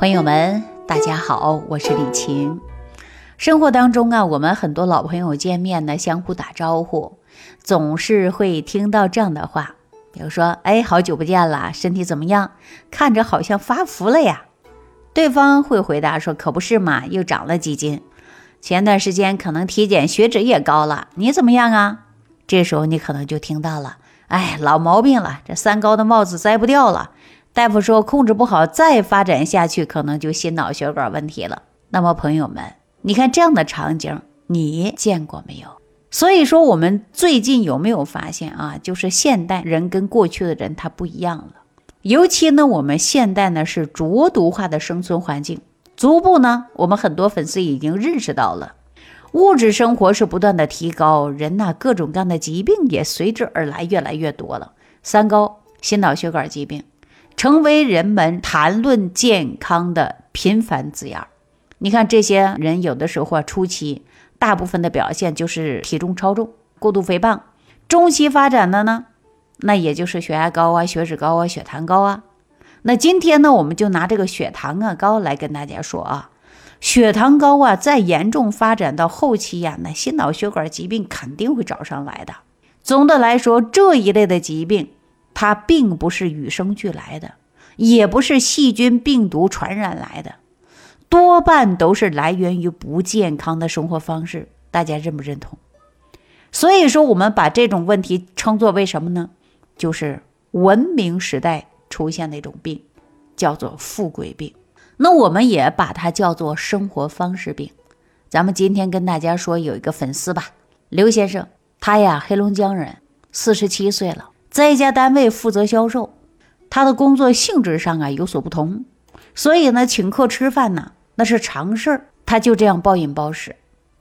朋友们，大家好，我是李晴。生活当中啊，我们很多老朋友见面呢，相互打招呼，总是会听到这样的话，比如说：“哎，好久不见了，身体怎么样？看着好像发福了呀。”对方会回答说：“可不是嘛，又长了几斤。前段时间可能体检血脂也高了，你怎么样啊？”这时候你可能就听到了：“哎，老毛病了，这三高的帽子摘不掉了。”大夫说控制不好，再发展下去可能就心脑血管问题了。那么朋友们，你看这样的场景，你见过没有？所以说，我们最近有没有发现啊？就是现代人跟过去的人他不一样了。尤其呢，我们现代呢是浊毒化的生存环境，逐步呢，我们很多粉丝已经认识到了，物质生活是不断的提高，人呐各种各样的疾病也随之而来，越来越多了。三高，心脑血管疾病。成为人们谈论健康的频繁字眼儿。你看，这些人有的时候啊，初期大部分的表现就是体重超重、过度肥胖；中期发展的呢，那也就是血压高啊、血脂高啊、血糖高啊。那今天呢，我们就拿这个血糖啊高来跟大家说啊，血糖高啊，再严重发展到后期呀，那心脑血管疾病肯定会找上来的。总的来说，这一类的疾病。它并不是与生俱来的，也不是细菌病毒传染来的，多半都是来源于不健康的生活方式。大家认不认同？所以说，我们把这种问题称作为什么呢？就是文明时代出现的一种病，叫做富贵病。那我们也把它叫做生活方式病。咱们今天跟大家说，有一个粉丝吧，刘先生，他呀，黑龙江人，四十七岁了。在一家单位负责销售，他的工作性质上啊有所不同，所以呢，请客吃饭呢那是常事儿。他就这样暴饮暴食。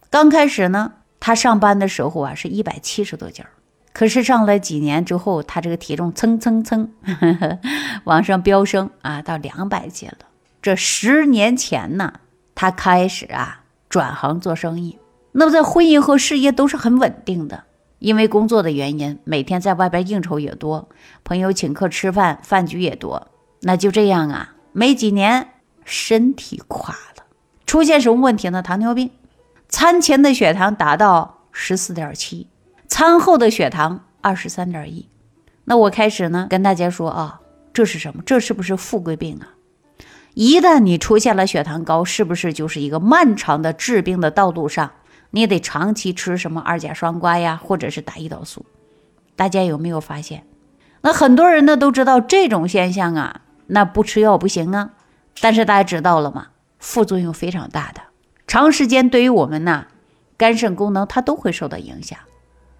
刚开始呢，他上班的时候啊是一百七十多斤儿，可是上了几年之后，他这个体重蹭蹭蹭呵呵 往上飙升啊，到两百斤了。这十年前呢，他开始啊转行做生意，那么在婚姻和事业都是很稳定的。因为工作的原因，每天在外边应酬也多，朋友请客吃饭，饭局也多。那就这样啊，没几年身体垮了，出现什么问题呢？糖尿病，餐前的血糖达到十四点七，餐后的血糖二十三点一。那我开始呢跟大家说啊，这是什么？这是不是富贵病啊？一旦你出现了血糖高，是不是就是一个漫长的治病的道路上？你也得长期吃什么二甲双胍呀，或者是打胰岛素。大家有没有发现？那很多人呢都知道这种现象啊，那不吃药不行啊。但是大家知道了吗？副作用非常大的，长时间对于我们呢，肝肾功能它都会受到影响。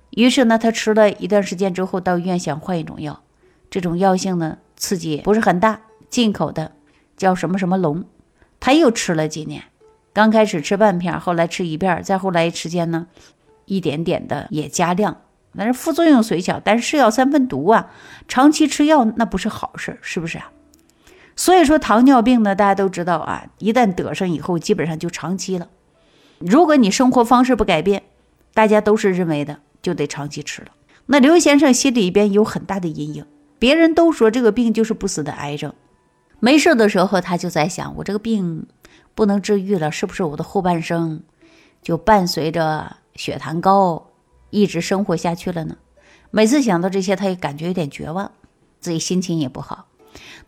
于是呢，他吃了一段时间之后，到医院想换一种药，这种药性呢刺激不是很大，进口的叫什么什么龙，他又吃了几年。刚开始吃半片，后来吃一片，再后来时间呢，一点点的也加量，但是副作用虽小，但是是药三分毒啊，长期吃药那不是好事，是不是啊？所以说糖尿病呢，大家都知道啊，一旦得上以后，基本上就长期了。如果你生活方式不改变，大家都是认为的就得长期吃了。那刘先生心里边有很大的阴影，别人都说这个病就是不死的癌症，没事的时候他就在想，我这个病。不能治愈了，是不是我的后半生就伴随着血糖高一直生活下去了呢？每次想到这些，他也感觉有点绝望，自己心情也不好。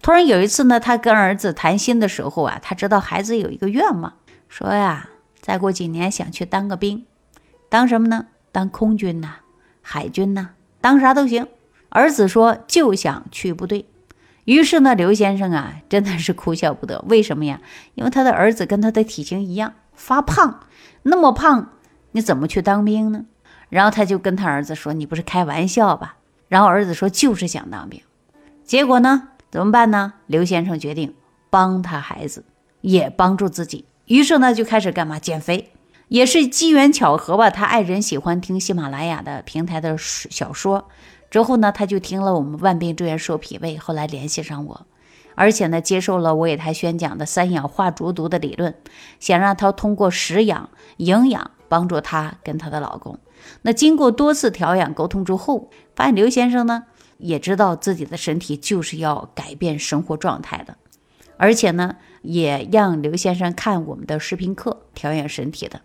突然有一次呢，他跟儿子谈心的时候啊，他知道孩子有一个愿望，说呀，再过几年想去当个兵，当什么呢？当空军呐，海军呐，当啥都行。儿子说就想去部队。于是呢，刘先生啊，真的是哭笑不得。为什么呀？因为他的儿子跟他的体型一样，发胖，那么胖，你怎么去当兵呢？然后他就跟他儿子说：“你不是开玩笑吧？”然后儿子说：“就是想当兵。”结果呢，怎么办呢？刘先生决定帮他孩子，也帮助自己。于是呢，就开始干嘛？减肥。也是机缘巧合吧，他爱人喜欢听喜马拉雅的平台的小说。之后呢，他就听了我们万病之源说脾胃，后来联系上我，而且呢，接受了我给他宣讲的三氧化浊毒的理论，想让他通过食养、营养帮助他跟他的老公。那经过多次调养沟通之后，发现刘先生呢也知道自己的身体就是要改变生活状态的，而且呢，也让刘先生看我们的视频课调养身体的。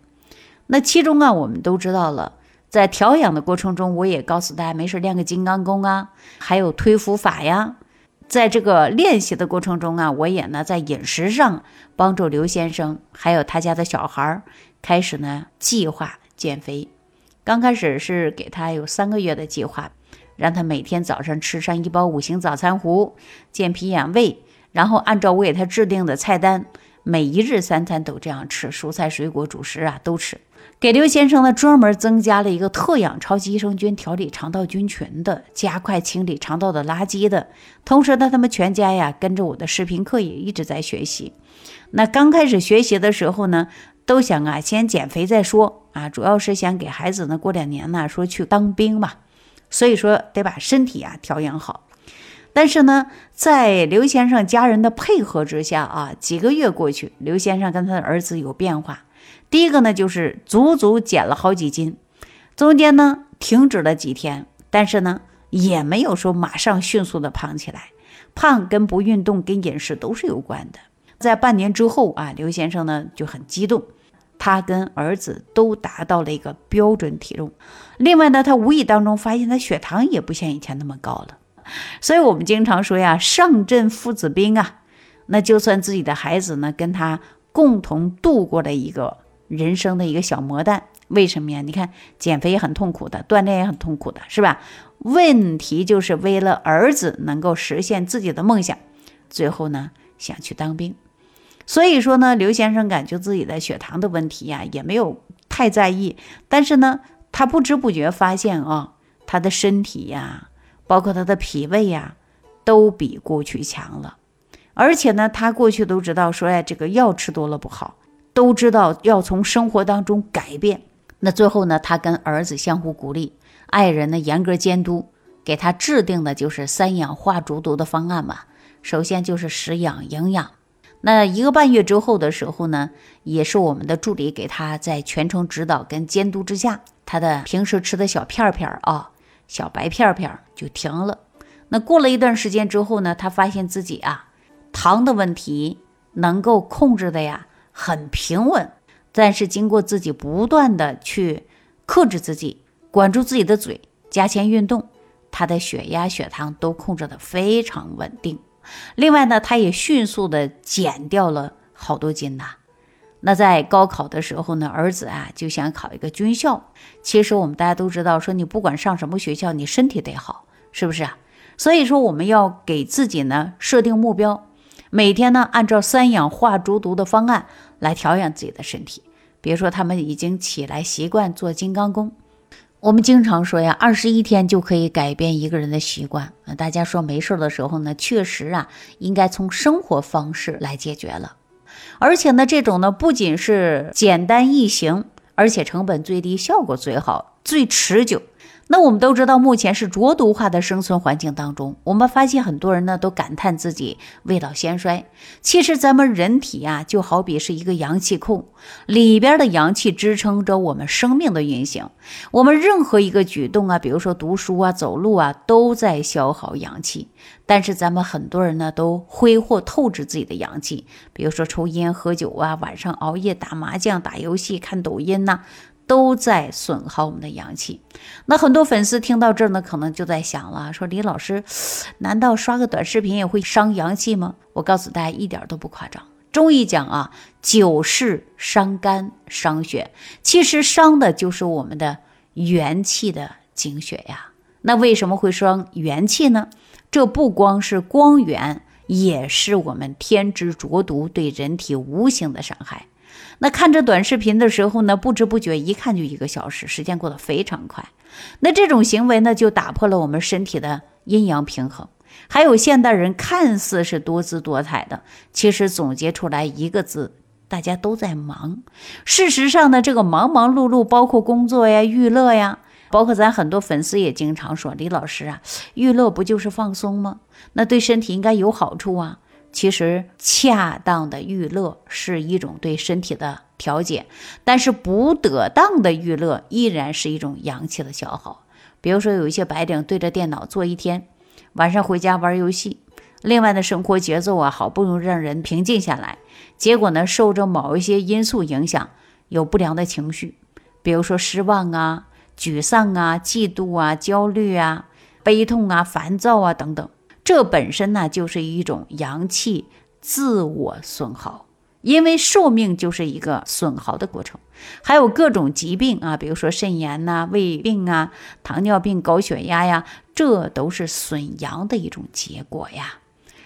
那其中啊，我们都知道了，在调养的过程中，我也告诉大家，没事练个金刚功啊，还有推腹法呀。在这个练习的过程中啊，我也呢在饮食上帮助刘先生，还有他家的小孩儿开始呢计划减肥。刚开始是给他有三个月的计划，让他每天早上吃上一包五行早餐糊，健脾养胃，然后按照我给他制定的菜单，每一日三餐都这样吃，蔬菜、水果、主食啊都吃。给刘先生呢专门增加了一个特养超级益生菌调理肠道菌群的，加快清理肠道的垃圾的。同时呢，他们全家呀跟着我的视频课也一直在学习。那刚开始学习的时候呢，都想啊先减肥再说啊，主要是想给孩子呢过两年呢说去当兵嘛，所以说得把身体啊调养好。但是呢，在刘先生家人的配合之下啊，几个月过去，刘先生跟他的儿子有变化。第一个呢，就是足足减了好几斤，中间呢停止了几天，但是呢也没有说马上迅速的胖起来。胖跟不运动跟饮食都是有关的。在半年之后啊，刘先生呢就很激动，他跟儿子都达到了一个标准体重。另外呢，他无意当中发现他血糖也不像以前那么高了。所以我们经常说呀，上阵父子兵啊，那就算自己的孩子呢跟他共同度过了一个。人生的一个小磨难，为什么呀？你看，减肥也很痛苦的，锻炼也很痛苦的，是吧？问题就是为了儿子能够实现自己的梦想，最后呢想去当兵。所以说呢，刘先生感觉自己的血糖的问题呀，也没有太在意。但是呢，他不知不觉发现啊，他的身体呀，包括他的脾胃呀，都比过去强了。而且呢，他过去都知道说呀，这个药吃多了不好。都知道要从生活当中改变，那最后呢，他跟儿子相互鼓励，爱人呢严格监督，给他制定的就是三氧化竹毒的方案嘛。首先就是食养营养，那一个半月之后的时候呢，也是我们的助理给他在全程指导跟监督之下，他的平时吃的小片片啊，小白片片就停了。那过了一段时间之后呢，他发现自己啊，糖的问题能够控制的呀。很平稳，但是经过自己不断的去克制自己，管住自己的嘴，加强运动，他的血压、血糖都控制的非常稳定。另外呢，他也迅速的减掉了好多斤呐。那在高考的时候呢，儿子啊就想考一个军校。其实我们大家都知道，说你不管上什么学校，你身体得好，是不是啊？所以说我们要给自己呢设定目标，每天呢按照三氧化竹毒的方案。来调养自己的身体，比如说他们已经起来习惯做金刚功。我们经常说呀，二十一天就可以改变一个人的习惯啊。大家说没事的时候呢，确实啊，应该从生活方式来解决了。而且呢，这种呢不仅是简单易行，而且成本最低，效果最好，最持久。那我们都知道，目前是浊毒化的生存环境当中，我们发现很多人呢都感叹自己未老先衰。其实咱们人体呀，就好比是一个阳气库，里边的阳气支撑着我们生命的运行。我们任何一个举动啊，比如说读书啊、走路啊，都在消耗阳气。但是咱们很多人呢都挥霍透支自己的阳气，比如说抽烟、喝酒啊，晚上熬夜、打麻将、打游戏、看抖音呐。都在损耗我们的阳气。那很多粉丝听到这儿呢，可能就在想了，说李老师，难道刷个短视频也会伤阳气吗？我告诉大家，一点都不夸张。中医讲啊，久视伤肝伤血，其实伤的就是我们的元气的精血呀。那为什么会伤元气呢？这不光是光源，也是我们天之浊毒对人体无形的伤害。那看着短视频的时候呢，不知不觉一看就一个小时，时间过得非常快。那这种行为呢，就打破了我们身体的阴阳平衡。还有现代人看似是多姿多彩的，其实总结出来一个字，大家都在忙。事实上呢，这个忙忙碌碌，包括工作呀、娱乐呀，包括咱很多粉丝也经常说，李老师啊，娱乐不就是放松吗？那对身体应该有好处啊。其实，恰当的娱乐是一种对身体的调节，但是不得当的娱乐依然是一种阳气的消耗。比如说，有一些白领对着电脑坐一天，晚上回家玩游戏，另外呢，生活节奏啊，好不容易让人平静下来，结果呢，受着某一些因素影响，有不良的情绪，比如说失望啊、沮丧啊、嫉妒啊、焦虑啊、悲痛啊、烦躁啊等等。这本身呢，就是一种阳气自我损耗，因为寿命就是一个损耗的过程。还有各种疾病啊，比如说肾炎呐、胃病啊、糖尿病、高血压呀，这都是损阳的一种结果呀。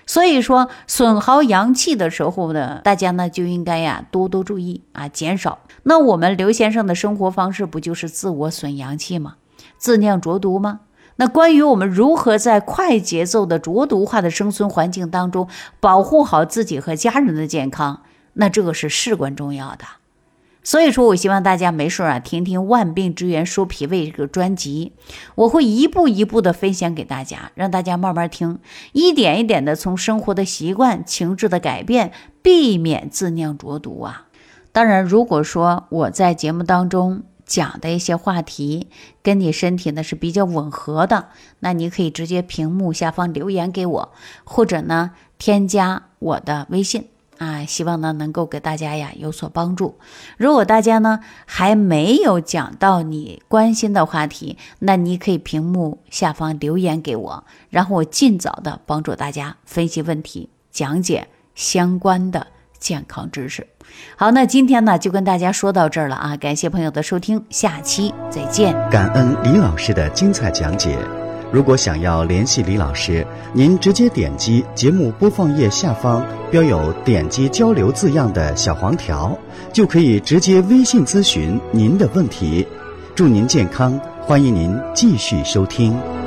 所以说，损耗阳气的时候呢，大家呢就应该呀多多注意啊，减少。那我们刘先生的生活方式不就是自我损阳气吗？自酿浊毒吗？那关于我们如何在快节奏的浊毒化的生存环境当中保护好自己和家人的健康，那这个是事关重要的。所以说，我希望大家没事啊，听听《万病之源说脾胃》这个专辑，我会一步一步的分享给大家，让大家慢慢听，一点一点的从生活的习惯、情志的改变，避免自酿浊毒啊。当然，如果说我在节目当中，讲的一些话题跟你身体呢是比较吻合的，那你可以直接屏幕下方留言给我，或者呢添加我的微信啊，希望呢能够给大家呀有所帮助。如果大家呢还没有讲到你关心的话题，那你可以屏幕下方留言给我，然后我尽早的帮助大家分析问题，讲解相关的健康知识。好，那今天呢就跟大家说到这儿了啊！感谢朋友的收听，下期再见。感恩李老师的精彩讲解。如果想要联系李老师，您直接点击节目播放页下方标有“点击交流”字样的小黄条，就可以直接微信咨询您的问题。祝您健康，欢迎您继续收听。